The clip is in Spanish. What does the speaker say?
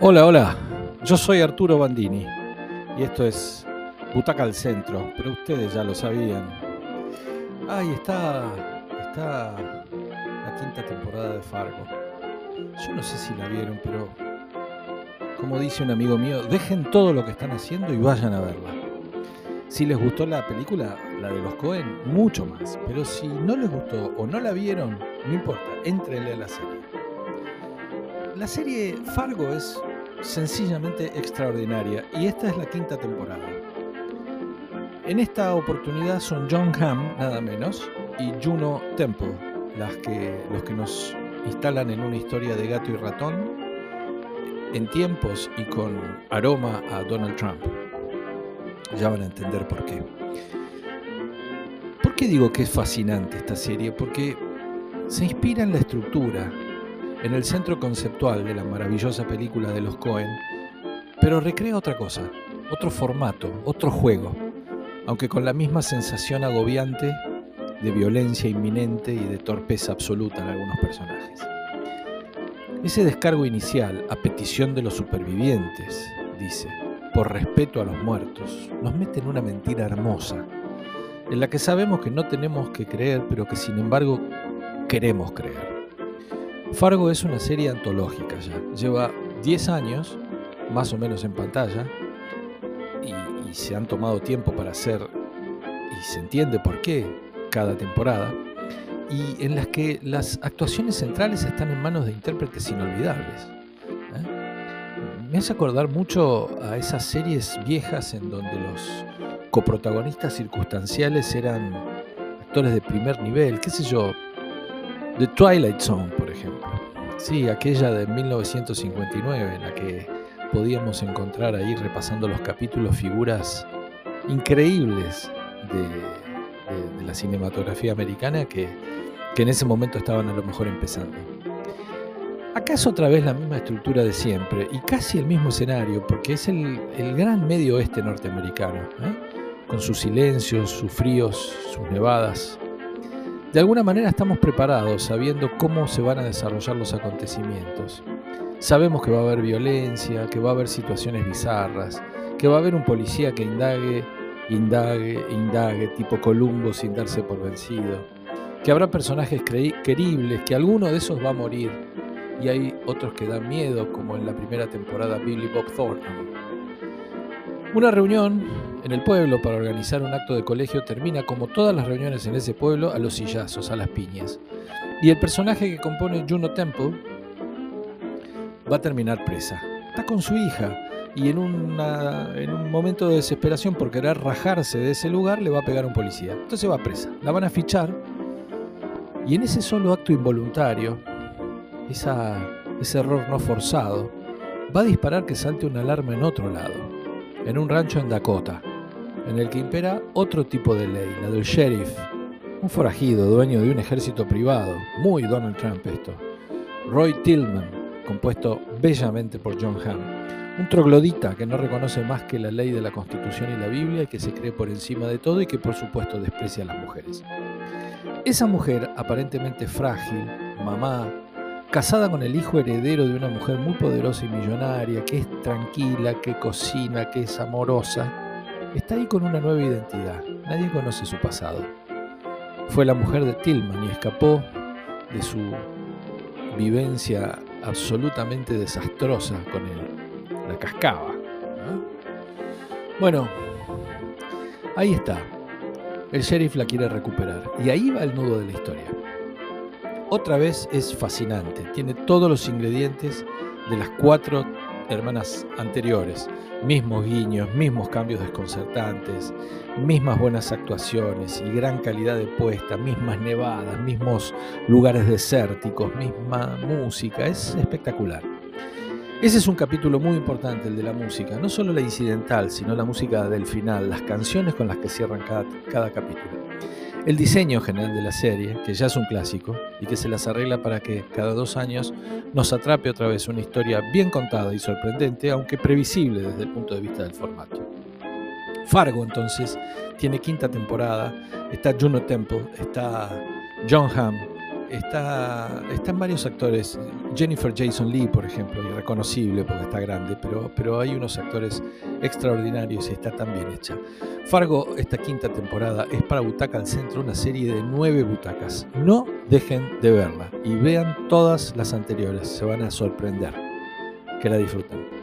Hola, hola. Yo soy Arturo Bandini y esto es Butaca al Centro, pero ustedes ya lo sabían. Ay, está, está la quinta temporada de Fargo. Yo no sé si la vieron, pero como dice un amigo mío, dejen todo lo que están haciendo y vayan a verla. Si les gustó la película, la de los Cohen, mucho más. Pero si no les gustó o no la vieron, no importa, entrenle a la serie. La serie Fargo es sencillamente extraordinaria y esta es la quinta temporada. En esta oportunidad son John Hamm, nada menos, y Juno Temple, las que, los que nos instalan en una historia de gato y ratón, en tiempos y con aroma a Donald Trump. Ya van a entender por qué. ¿Por qué digo que es fascinante esta serie? Porque se inspira en la estructura, en el centro conceptual de la maravillosa película de los Cohen, pero recrea otra cosa, otro formato, otro juego, aunque con la misma sensación agobiante de violencia inminente y de torpeza absoluta en algunos personajes. Ese descargo inicial, a petición de los supervivientes, dice, por respeto a los muertos, nos mete en una mentira hermosa, en la que sabemos que no tenemos que creer, pero que sin embargo queremos creer. Fargo es una serie antológica ya, lleva 10 años, más o menos en pantalla, y, y se han tomado tiempo para hacer, y se entiende por qué, cada temporada, y en las que las actuaciones centrales están en manos de intérpretes inolvidables. ¿eh? Me hace acordar mucho a esas series viejas en donde los coprotagonistas circunstanciales eran actores de primer nivel, qué sé yo, The Twilight Zone. Sí, aquella de 1959 en la que podíamos encontrar ahí repasando los capítulos figuras increíbles de, la cinematografía americana que que en ese momento estaban a lo mejor empezando. Acá es otra vez la misma estructura de siempre y casi el mismo escenario, porque es el, el gran medio oeste norteamericano, ¿eh? con sus silencios, sus fríos, sus nevadas. De alguna manera estamos preparados, sabiendo cómo se van a desarrollar los acontecimientos. Sabemos que va a haber violencia, que va a haber situaciones bizarras, que va a haber un policía que indague, indague, indague, tipo Columbo sin darse por vencido que habrá personajes queribles, que alguno de esos va a morir, y hay otros que dan miedo, como en la primera temporada Billy Bob Thornton. Una reunión en el pueblo para organizar un acto de colegio termina como todas las reuniones en ese pueblo a los sillazos, a las piñas. Y el personaje que compone Juno Temple va a terminar presa. Está con su hija y en, una, en un momento de desesperación por querer rajarse de ese lugar le va a pegar un policía. Entonces va presa. La van a fichar y en ese solo acto involuntario, esa, ese error no forzado, va a disparar que salte una alarma en otro lado, en un rancho en Dakota, en el que impera otro tipo de ley, la del sheriff, un forajido, dueño de un ejército privado, muy Donald Trump esto, Roy Tillman, compuesto bellamente por John Hamm, un troglodita que no reconoce más que la ley de la Constitución y la Biblia y que se cree por encima de todo y que por supuesto desprecia a las mujeres. Esa mujer, aparentemente frágil, mamá, casada con el hijo heredero de una mujer muy poderosa y millonaria, que es tranquila, que cocina, que es amorosa, está ahí con una nueva identidad. Nadie conoce su pasado. Fue la mujer de Tillman y escapó de su vivencia absolutamente desastrosa con él. La cascaba. ¿no? Bueno, ahí está. El sheriff la quiere recuperar. Y ahí va el nudo de la historia. Otra vez es fascinante. Tiene todos los ingredientes de las cuatro hermanas anteriores. Mismos guiños, mismos cambios desconcertantes, mismas buenas actuaciones y gran calidad de puesta, mismas nevadas, mismos lugares desérticos, misma música. Es espectacular. Ese es un capítulo muy importante, el de la música, no solo la incidental, sino la música del final, las canciones con las que cierran cada, cada, capítulo. El diseño general de la serie, que ya es un clásico y que se las arregla para que cada dos años nos atrape otra vez una historia bien contada y sorprendente, aunque previsible desde el punto de vista del formato. Fargo entonces tiene quinta temporada, está Juno Temple, está John Hamm, está, están varios actores. Jennifer Jason Lee, por ejemplo, irreconocible porque está grande, pero, pero hay unos actores extraordinarios y está tan bien hecha. Fargo, esta quinta temporada, es para Butaca al Centro, una serie de nueve butacas. No dejen de verla y vean todas las anteriores, se van a sorprender. Que la disfruten.